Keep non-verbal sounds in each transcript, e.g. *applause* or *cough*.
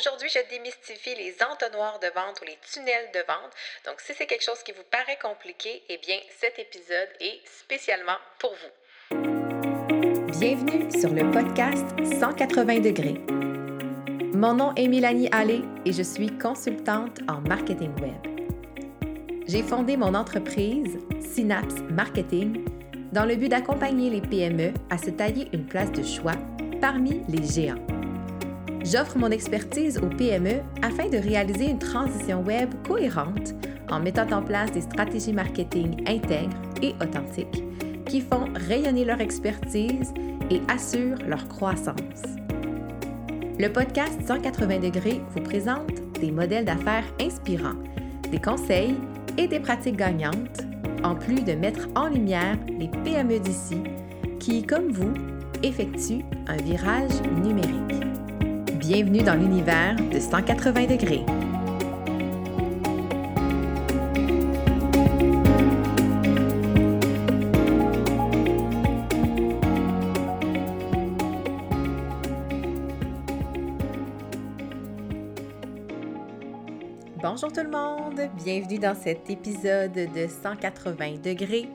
Aujourd'hui, je démystifie les entonnoirs de vente ou les tunnels de vente. Donc, si c'est quelque chose qui vous paraît compliqué, eh bien, cet épisode est spécialement pour vous. Bienvenue sur le podcast 180 degrés. Mon nom est Mélanie Allé et je suis consultante en marketing web. J'ai fondé mon entreprise Synapse Marketing dans le but d'accompagner les PME à se tailler une place de choix parmi les géants. J'offre mon expertise aux PME afin de réaliser une transition web cohérente en mettant en place des stratégies marketing intègres et authentiques qui font rayonner leur expertise et assurent leur croissance. Le podcast 180 degrés vous présente des modèles d'affaires inspirants, des conseils et des pratiques gagnantes, en plus de mettre en lumière les PME d'ici qui, comme vous, effectuent un virage numérique. Bienvenue dans l'univers de 180 degrés. Bonjour tout le monde, bienvenue dans cet épisode de 180 degrés.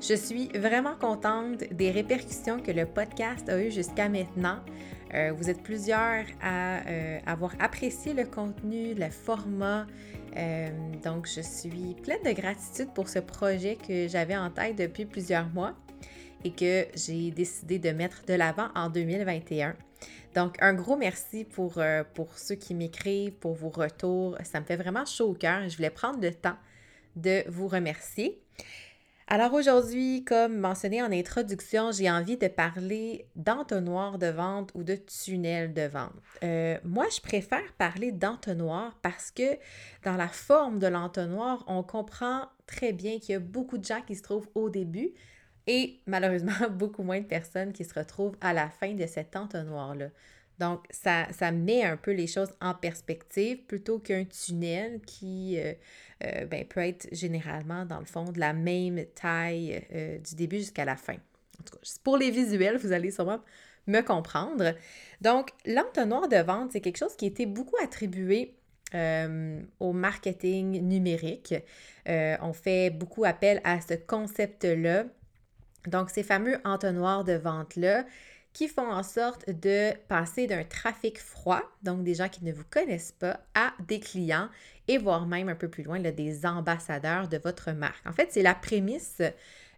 Je suis vraiment contente des répercussions que le podcast a eues jusqu'à maintenant. Euh, vous êtes plusieurs à euh, avoir apprécié le contenu, le format. Euh, donc, je suis pleine de gratitude pour ce projet que j'avais en tête depuis plusieurs mois et que j'ai décidé de mettre de l'avant en 2021. Donc, un gros merci pour, pour ceux qui m'écrivent, pour vos retours. Ça me fait vraiment chaud au cœur. Je voulais prendre le temps de vous remercier. Alors aujourd'hui, comme mentionné en introduction, j'ai envie de parler d'entonnoir de vente ou de tunnel de vente. Euh, moi, je préfère parler d'entonnoir parce que dans la forme de l'entonnoir, on comprend très bien qu'il y a beaucoup de gens qui se trouvent au début et malheureusement *laughs* beaucoup moins de personnes qui se retrouvent à la fin de cet entonnoir-là. Donc, ça, met un peu les choses en perspective plutôt qu'un tunnel qui euh, euh, ben, peut être généralement, dans le fond, de la même taille euh, du début jusqu'à la fin. En tout cas, pour les visuels, vous allez sûrement me comprendre. Donc, l'entonnoir de vente, c'est quelque chose qui a été beaucoup attribué au marketing numérique. on fait beaucoup appel à ce concept-là. Donc, ces fameux entonnoirs de vente-là, qui font en sorte de passer d'un trafic froid, donc des gens qui ne vous connaissent pas, à des clients et voire même un peu plus loin, des ambassadeurs de votre marque. En fait, c'est la prémisse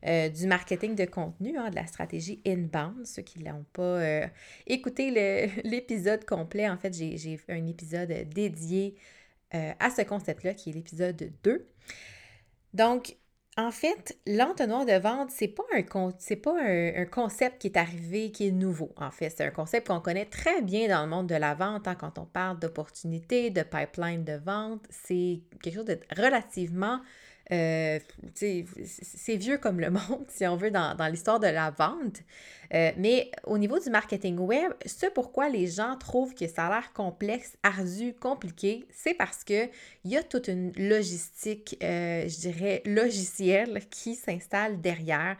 euh, du marketing de contenu, hein, de la stratégie inbound. Ceux qui ne l'ont pas euh, écouté *laughs* l'épisode complet, en fait, j'ai un épisode dédié euh, à ce concept-là, qui est l'épisode 2. Donc, en fait, l'entonnoir de vente, c'est pas un pas un, concept qui est arrivé, qui est nouveau. En fait, c'est un concept qu'on connaît très bien dans le monde de la vente hein, quand on parle d'opportunités, de pipeline de vente. C'est quelque chose de relativement euh, c'est vieux comme le *laughs* monde, si on veut, dans, l'histoire de la vente. Euh, mais au niveau du marketing web, ce pourquoi les gens trouvent que ça a l'air complexe, ardu, compliqué, c'est parce qu'il y a toute une logistique, euh, je dirais, logicielle qui s'installe derrière.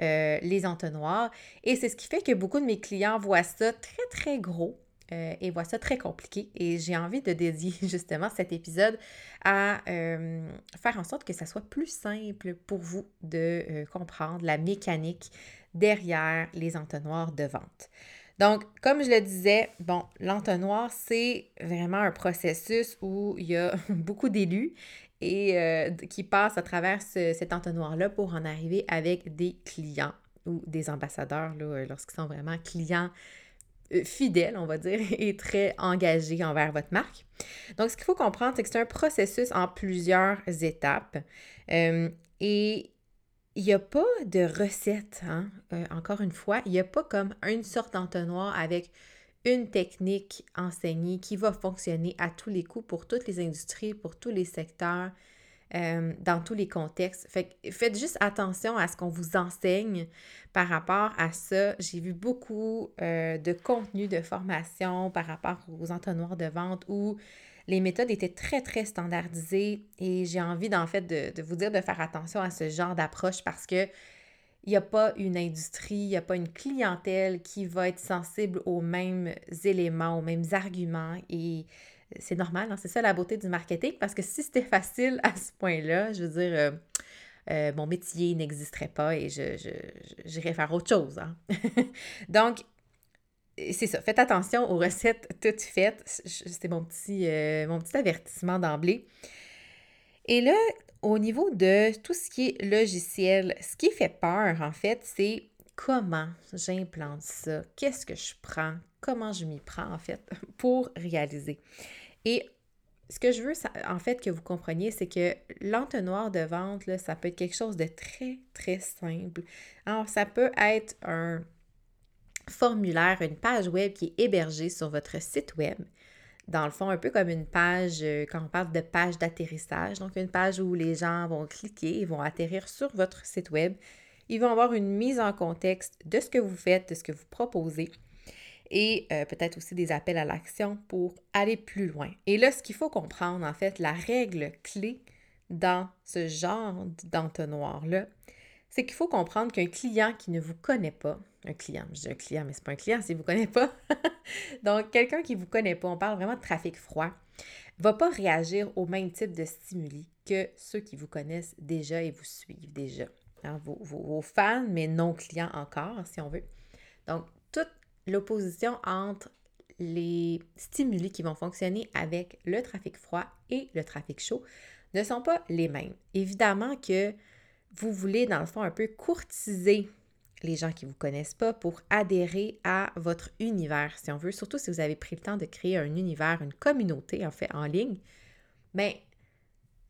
les entonnoirs. Et c'est ce qui fait que beaucoup de mes clients voient ça très, très gros, euh, et voient ça très compliqué. Et j'ai envie de dédier *laughs* justement cet épisode à euh, faire en sorte que ça soit plus simple pour vous de euh, comprendre la mécanique derrière les entonnoirs de vente. Donc, comme je le disais, bon, l'entonnoir, c'est vraiment un processus où il y a *laughs* beaucoup d'élus et qui passent à travers cet entonnoir-là pour en arriver avec des clients ou des ambassadeurs lorsqu'ils sont vraiment clients fidèle, on va dire, *laughs* et très engagé envers votre marque. Donc, ce qu'il faut comprendre, c'est que c'est un processus en plusieurs étapes. Euh, et il n'y a pas de recette, hein? Euh, encore une fois, il n'y a pas comme une sorte d'entonnoir avec une technique enseignée qui va fonctionner à tous les coups pour toutes les industries, pour tous les secteurs. Euh, dans tous les contextes. Fait faites juste attention à ce qu'on vous enseigne par rapport à ça. J'ai vu beaucoup euh, de contenu de formation par rapport aux entonnoirs de vente où les méthodes étaient très, très standardisées et j'ai envie, en fait, de, vous dire de faire attention à ce genre d'approche parce que il n'y a pas une industrie, il n'y a pas une clientèle qui va être sensible aux mêmes éléments, aux mêmes arguments. Et c'est normal, hein, c'est ça la beauté du marketing, parce que si c'était *laughs* facile à ce point-là, je veux dire, euh, euh, mon métier n'existerait pas et je, j'irais faire autre chose. Hein. *laughs* Donc, c'est ça, faites attention aux recettes toutes faites. C'est mon petit, euh, mon petit avertissement d'emblée. Et là, au niveau de tout ce qui est logiciel, ce qui fait peur, en fait, c'est comment j'implante ça, qu'est-ce que je prends, comment je m'y prends, en fait, *laughs* pour réaliser? Et ce que je veux, en fait, que vous compreniez, c'est que l'entonnoir de vente, ça peut être quelque chose de très, très simple. Alors, ça peut être un formulaire, une page web qui est hébergée sur votre site web. Dans le fond, un peu comme une page, euh, quand on parle de page d'atterrissage, donc une page où les gens vont cliquer, ils vont atterrir sur votre site web. Ils vont avoir une mise en contexte de ce que vous faites, de ce que vous proposez et euh, peut-être aussi des appels à l'action pour aller plus loin. Et là, ce qu'il faut comprendre, en fait, la règle clé dans ce genre d'entonnoir-là, c'est qu'il faut comprendre qu'un client qui ne vous connaît pas, un client, je dis un client, mais ce n'est pas un client s'il ne vous connaît pas, *laughs* donc quelqu'un qui ne vous connaît pas, on parle vraiment de trafic froid, va pas réagir au même type de stimuli que ceux qui vous connaissent déjà et vous suivent déjà. Hein, vos, fans, mais non clients encore, si on veut. Donc, toute l'opposition entre les stimuli qui vont fonctionner avec le trafic froid et le trafic chaud ne sont pas les mêmes. Évidemment que vous voulez, dans le fond, un peu courtiser les gens qui ne vous connaissent pas pour adhérer à votre univers, si on veut, surtout si vous avez pris le temps de créer un univers, une communauté, en fait, en ligne. Mais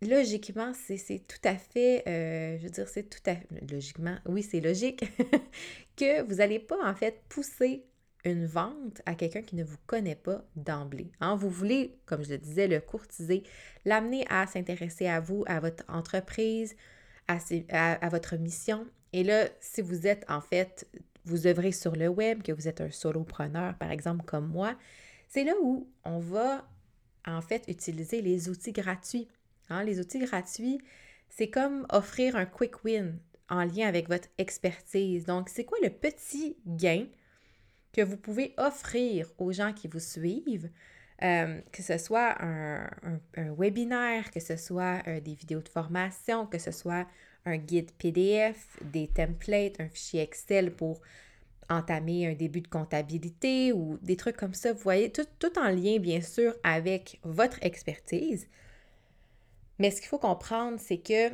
logiquement, c'est tout à fait, euh, je veux dire, c'est tout à fait, logiquement, oui, c'est logique, *laughs* que vous n'allez pas, en fait, pousser une vente à quelqu'un qui ne vous connaît pas d'emblée. Hein. Vous voulez, comme je le disais, le courtiser, l'amener à s'intéresser à vous, à votre entreprise, à, votre mission. Et là, si vous êtes en fait, vous œuvrez sur le web, que vous êtes un solopreneur, par exemple, comme moi, c'est là où on va en fait utiliser les outils gratuits. Hein. Les outils gratuits, c'est comme offrir un quick win en lien avec votre expertise. Donc, c'est quoi le petit gain que vous pouvez offrir aux gens qui vous suivent, euh, que ce soit un, webinaire, que ce soit euh, des vidéos de formation, que ce soit un guide PDF, des templates, un fichier Excel pour entamer un début de comptabilité ou des trucs comme ça. Vous voyez, tout, tout en lien, bien sûr, avec votre expertise. Mais ce qu'il faut comprendre, c'est que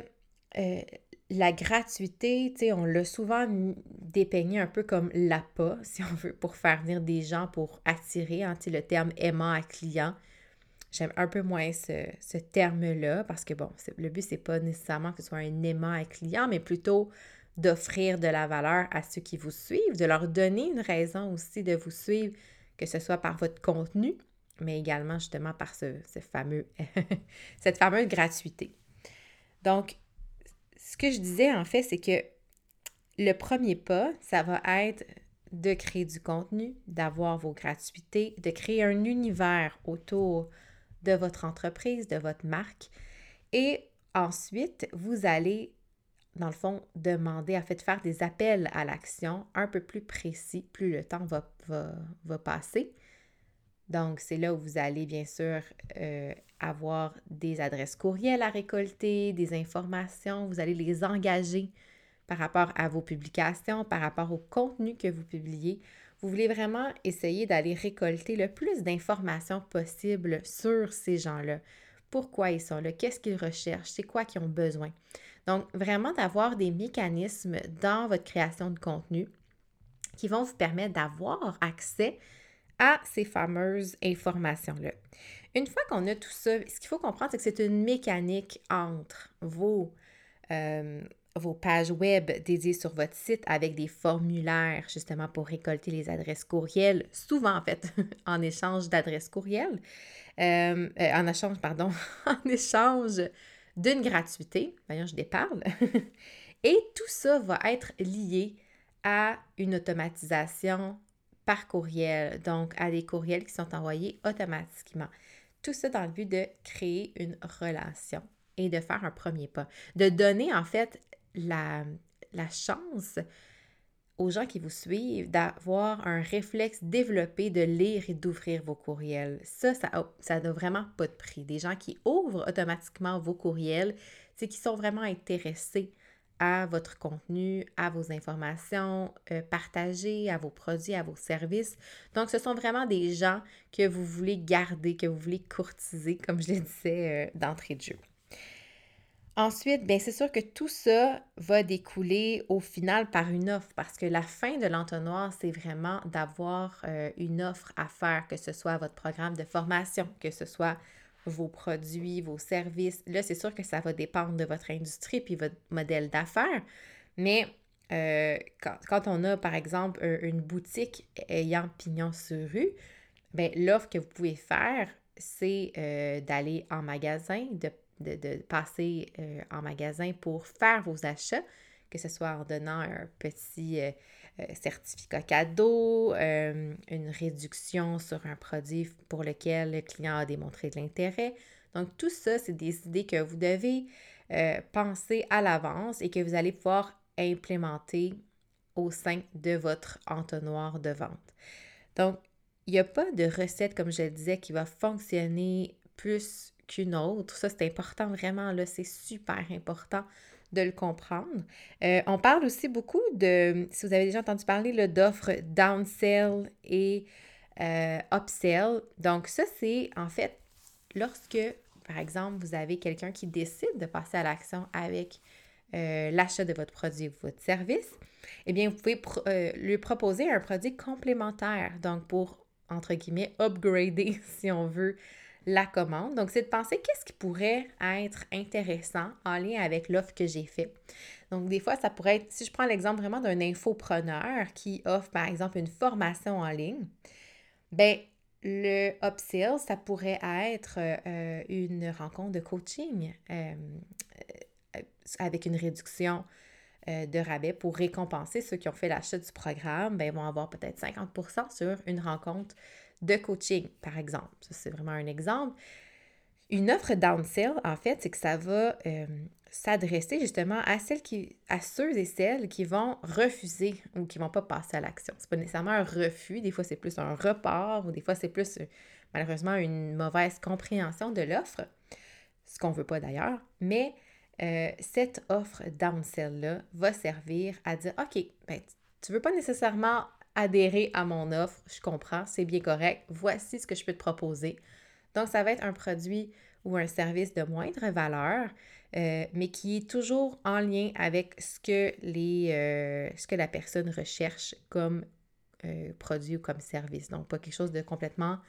euh, la gratuité, on l'a souvent dépeigné un peu comme l'appât, *laughs* si on veut, pour faire venir des gens, pour attirer, hein, le terme aimant à client. J'aime un peu moins ce, terme-là parce que, bon, le but, c'est pas nécessairement que ce soit un aimant à client, mais plutôt d'offrir de la valeur à ceux qui vous suivent, de leur donner une raison aussi de vous suivre, que ce soit par votre contenu, mais également justement par ce, ce fameux, *laughs* cette fameuse gratuité. Donc, ce que je disais en fait, c'est que le premier pas, ça va être de créer du contenu, d'avoir vos gratuités, de créer un univers autour de votre entreprise, de votre marque. Et ensuite, vous allez, dans le fond, demander, en fait, faire des appels à l'action un peu plus précis, plus le temps va, va, passer. Donc, c'est là où vous allez, bien sûr, euh, avoir des adresses courriels à récolter, des informations, vous allez les engager par rapport à vos publications, par rapport au contenu que vous publiez. Vous voulez vraiment essayer d'aller récolter le plus d'informations possible sur ces gens-là. Pourquoi ils sont là, qu'est-ce qu'ils recherchent, c'est quoi qu'ils ont besoin? Donc, vraiment d'avoir des mécanismes dans votre création de contenu qui vont vous permettre d'avoir accès à ces fameuses informations-là. Une fois qu'on a tout ça, ce qu'il faut comprendre, c'est que c'est une mécanique entre vos, euh, vos pages web dédiées sur votre site avec des formulaires justement pour récolter les adresses courriels, souvent en fait *laughs* en échange d'adresses courriels, euh, euh, en échange, pardon, *laughs* en échange d'une gratuité, d'ailleurs je déparle, *laughs* et tout ça va être lié à une automatisation par courriel, donc à des courriels qui sont envoyés automatiquement. Tout ça dans le but de créer une relation et de faire un premier pas, de donner en fait la, chance aux gens qui vous suivent d'avoir un réflexe développé de lire et d'ouvrir vos courriels. Ça, ça n'a vraiment pas de prix. Des gens qui ouvrent automatiquement vos courriels, c'est qu'ils sont vraiment intéressés à votre contenu, à vos informations euh, partagées, à vos produits, à vos services. Donc, ce sont vraiment des gens que vous voulez garder, que vous voulez courtiser, comme je le disais euh, d'entrée de jeu. Ensuite, bien, c'est sûr que tout ça va découler au final par une offre parce que la fin de l'entonnoir, c'est vraiment d'avoir euh, une offre à faire, que ce soit votre programme de formation, que ce soit vos produits, vos services. Là, c'est sûr que ça va dépendre de votre industrie puis votre modèle d'affaires, mais euh, quand, on a, par exemple, une boutique ayant pignon sur rue, bien, l'offre que vous pouvez faire, c'est euh, d'aller en magasin, de de, passer euh, en magasin pour faire vos achats, que ce soit en donnant un petit certificat cadeau, une réduction sur un produit pour lequel le client a démontré de l'intérêt. Donc, tout ça, c'est des idées que vous devez penser à l'avance et que vous allez pouvoir implémenter au sein de votre entonnoir de vente. Donc, il n'y a pas de recette, comme je le disais, qui va fonctionner plus qu'une autre. Ça, c'est important vraiment, là, c'est super important de le comprendre. Euh, on parle aussi beaucoup de, si vous avez déjà entendu parler d'offres downsell et euh, upsell. Donc ça, c'est en fait lorsque, par exemple, vous avez quelqu'un qui décide de passer à l'action avec euh, l'achat de votre produit ou votre service, eh bien, vous pouvez lui proposer un produit complémentaire. Donc, pour, entre guillemets, upgrader, *laughs* si on veut, la commande. Donc, c'est de penser qu'est-ce qui pourrait être intéressant en lien avec l'offre que j'ai faite. Donc, des fois, ça pourrait être, si je prends l'exemple vraiment d'un infopreneur qui offre, par exemple, une formation en ligne, ben le upsell, ça pourrait être euh, une rencontre de coaching euh, euh, avec une réduction de rabais pour récompenser ceux qui ont fait l'achat du programme. Ben, vont avoir peut-être 50% sur une rencontre de coaching, par exemple. Ça, c'est vraiment un exemple. Une offre downsell, en fait, c'est que ça va euh, s'adresser justement à celles qui, à ceux et celles qui vont refuser ou qui ne vont pas passer à l'action. C'est pas nécessairement un refus, des fois c'est plus un report ou des fois c'est plus euh, malheureusement une mauvaise compréhension de l'offre, ce qu'on ne veut pas d'ailleurs, mais euh, cette offre downsell-là va servir à dire, OK, ben, tu ne veux pas nécessairement adhérer à mon offre, je comprends, c'est bien correct, voici ce que je peux te proposer. Donc, ça va être un produit ou un service de moindre valeur, euh, mais qui est toujours en lien avec ce que, euh, la personne recherche comme euh, produit ou comme service. Donc, pas quelque chose de complètement,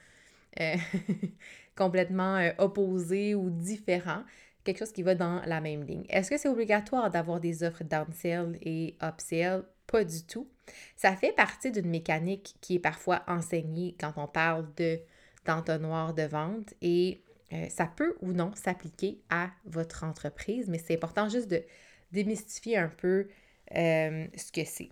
*laughs* complètement opposé ou différent, quelque chose qui va dans la même ligne. Est-ce que c'est obligatoire d'avoir des offres downsell et upsell? Pas du tout. Ça fait partie d'une mécanique qui est parfois enseignée quand on parle de d'entonnoir de vente et euh, ça peut ou non s'appliquer à votre entreprise, mais c'est important juste de démystifier un peu euh, ce que c'est.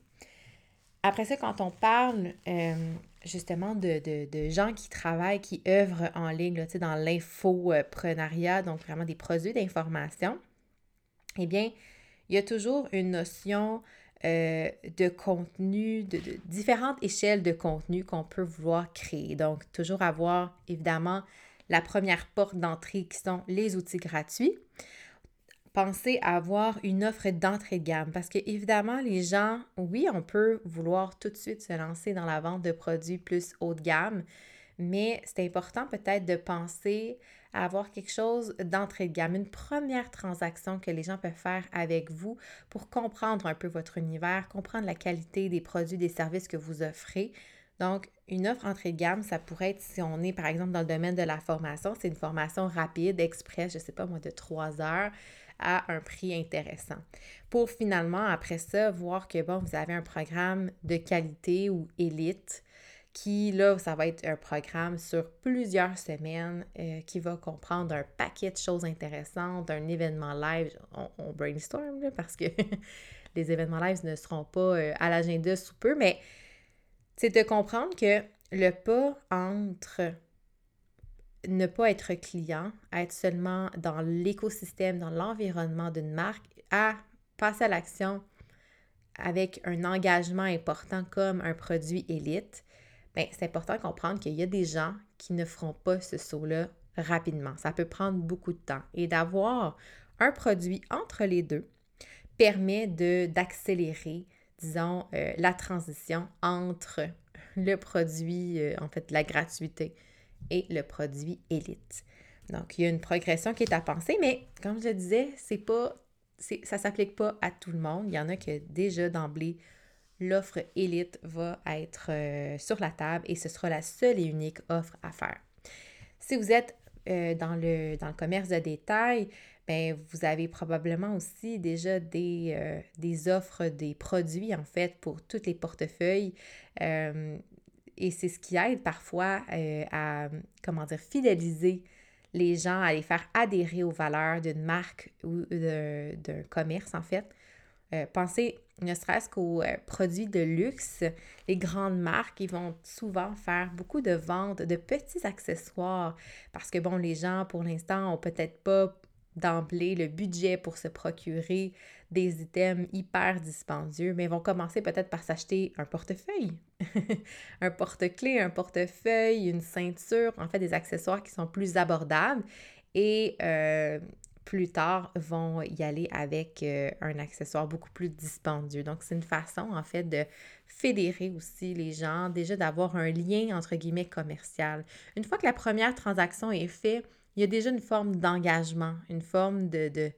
Après ça, quand on parle euh, justement de, gens qui travaillent, qui œuvrent en ligne, là, dans l'infoprenariat, donc vraiment des produits d'information, eh bien, il y a toujours une notion euh, de contenu, de, différentes échelles de contenu qu'on peut vouloir créer. Donc, toujours avoir évidemment la première porte d'entrée qui sont les outils gratuits. Pensez à avoir une offre d'entrée de gamme parce que évidemment, les gens, oui, on peut vouloir tout de suite se lancer dans la vente de produits plus haut de gamme, mais c'est important peut-être de penser avoir quelque chose d'entrée de gamme, une première transaction que les gens peuvent faire avec vous pour comprendre un peu votre univers, comprendre la qualité des produits, des services que vous offrez. Donc, une offre entrée de gamme, ça pourrait être, si on est par exemple dans le domaine de la formation, c'est une formation rapide, express, je ne sais pas moi, de trois heures à un prix intéressant. Pour finalement, après ça, voir que, bon, vous avez un programme de qualité ou élite qui, là, ça va être un programme sur plusieurs semaines euh, qui va comprendre un paquet de choses intéressantes, un événement live. On, brainstorm, là, parce que *laughs* les événements live ne seront pas euh, à l'agenda sous peu, mais c'est de comprendre que le pas entre ne pas être client, être seulement dans l'écosystème, dans l'environnement d'une marque, à passer à l'action avec un engagement important comme un produit élite, ben, c'est important de comprendre qu'il y a des gens qui ne feront pas ce saut-là rapidement. Ça peut prendre beaucoup de temps. Et d'avoir un produit entre les deux permet d'accélérer, disons, euh, la transition entre le produit, euh, en fait, la gratuité et le produit élite. Donc, il y a une progression qui est à penser, mais comme je disais, c'est pas, ça ne s'applique pas à tout le monde. Il y en a que déjà d'emblée, l'offre élite va être euh, sur la table et ce sera la seule et unique offre à faire. Si vous êtes euh, dans, le, commerce de détail, bien, vous avez probablement aussi déjà des, euh, des, offres, des produits en fait pour tous les portefeuilles. et c'est ce qui aide parfois à, comment fidéliser les gens, à les faire adhérer aux valeurs d'une marque ou d'un commerce en fait. Pensez ne serait-ce qu'aux euh, produits de luxe, les grandes marques, vont souvent faire beaucoup de ventes de petits accessoires parce que, bon, les gens, pour l'instant, ont peut-être pas d'emblée le budget pour se procurer des items hyper dispendieux, mais vont commencer peut-être par s'acheter un portefeuille, *laughs* un porte-clés, un portefeuille, une ceinture, en fait des accessoires qui sont plus abordables. Et euh, plus tard vont y aller avec euh, un accessoire beaucoup plus dispendieux. Donc, c'est une façon, en fait, de fédérer aussi les gens, déjà d'avoir un lien, entre guillemets, commercial. Une fois que la première transaction est faite, il y a déjà une forme d'engagement, une forme de, de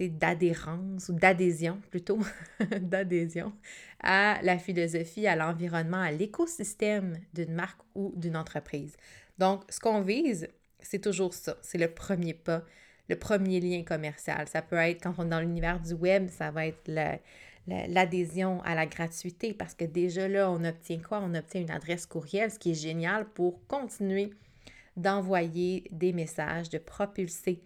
d'adhérence ou d'adhésion plutôt, *laughs* d'adhésion à la philosophie, à l'environnement, à l'écosystème d'une marque ou d'une entreprise. Donc, ce qu'on vise, c'est toujours ça, c'est le premier pas le premier lien commercial. Ça peut être, quand on est dans l'univers du web, ça va être l'adhésion à la gratuité parce que déjà là, on obtient quoi? On obtient une adresse courriel, ce qui est génial pour continuer d'envoyer des messages, de propulser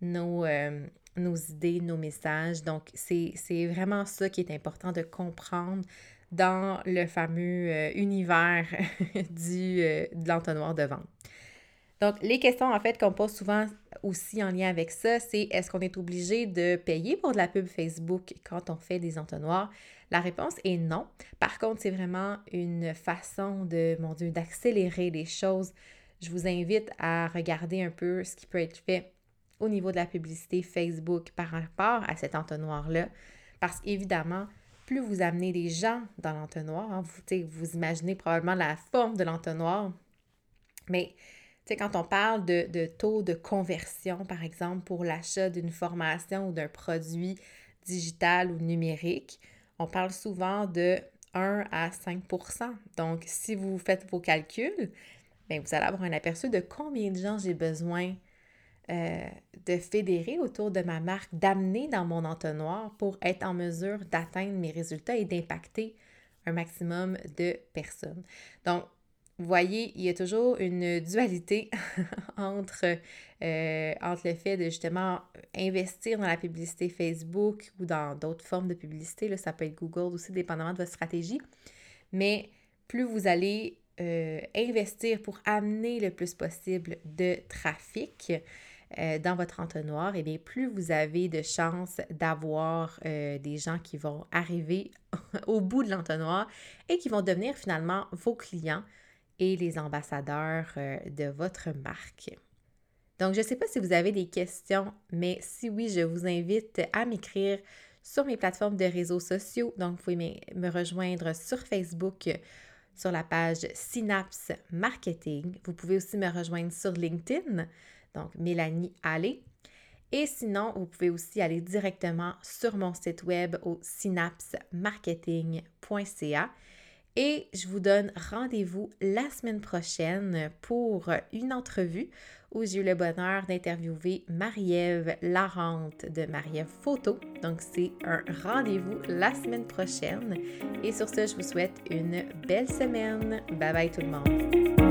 nos, euh, idées, nos messages. Donc, c'est vraiment ça qui est important de comprendre dans le fameux euh, univers *laughs* du, euh, de l'entonnoir de vente. Donc, les questions, en fait, qu'on pose souvent aussi en lien avec ça, c'est est-ce qu'on est obligé de payer pour de la pub Facebook quand on fait des entonnoirs? La réponse est non. Par contre, c'est vraiment une façon de, mon Dieu, d'accélérer les choses. Je vous invite à regarder un peu ce qui peut être fait au niveau de la publicité Facebook par rapport à cet entonnoir-là. Parce qu'évidemment, plus vous amenez des gens dans l'entonnoir, hein, vous, vous imaginez probablement la forme de l'entonnoir, mais quand on parle de, taux de conversion, par exemple, pour l'achat d'une formation ou d'un produit digital ou numérique, on parle souvent de 1 à 5% Donc, si vous faites vos calculs, bien, vous allez avoir un aperçu de combien de gens j'ai besoin euh, de fédérer autour de ma marque, d'amener dans mon entonnoir pour être en mesure d'atteindre mes résultats et d'impacter un maximum de personnes. Donc, vous voyez, il y a toujours une dualité *laughs* entre, euh, entre le fait de justement investir dans la publicité Facebook ou dans d'autres formes de publicité. Là, ça peut être Google aussi, dépendamment de votre stratégie. Mais plus vous allez euh, investir pour amener le plus possible de trafic, euh, dans votre entonnoir, et eh bien plus vous avez de chances d'avoir des gens qui vont arriver *laughs* au bout de l'entonnoir et qui vont devenir finalement vos clients et les ambassadeurs euh, de votre marque. Donc, je ne sais pas si vous avez des questions, mais si oui, je vous invite à m'écrire sur mes plateformes de réseaux sociaux. Donc, vous pouvez me rejoindre sur Facebook sur la page Synapse Marketing. Vous pouvez aussi me rejoindre sur LinkedIn, donc Mélanie Allé. Et sinon, vous pouvez aussi aller directement sur mon site web au synapsemarketing.ca et je vous donne rendez-vous la semaine prochaine pour une entrevue où j'ai eu le bonheur d'interviewer Marie-Ève Larente de Marie-Ève Photo. Donc, c'est un rendez-vous la semaine prochaine. Et sur ce, je vous souhaite une belle semaine. Bye bye tout le monde.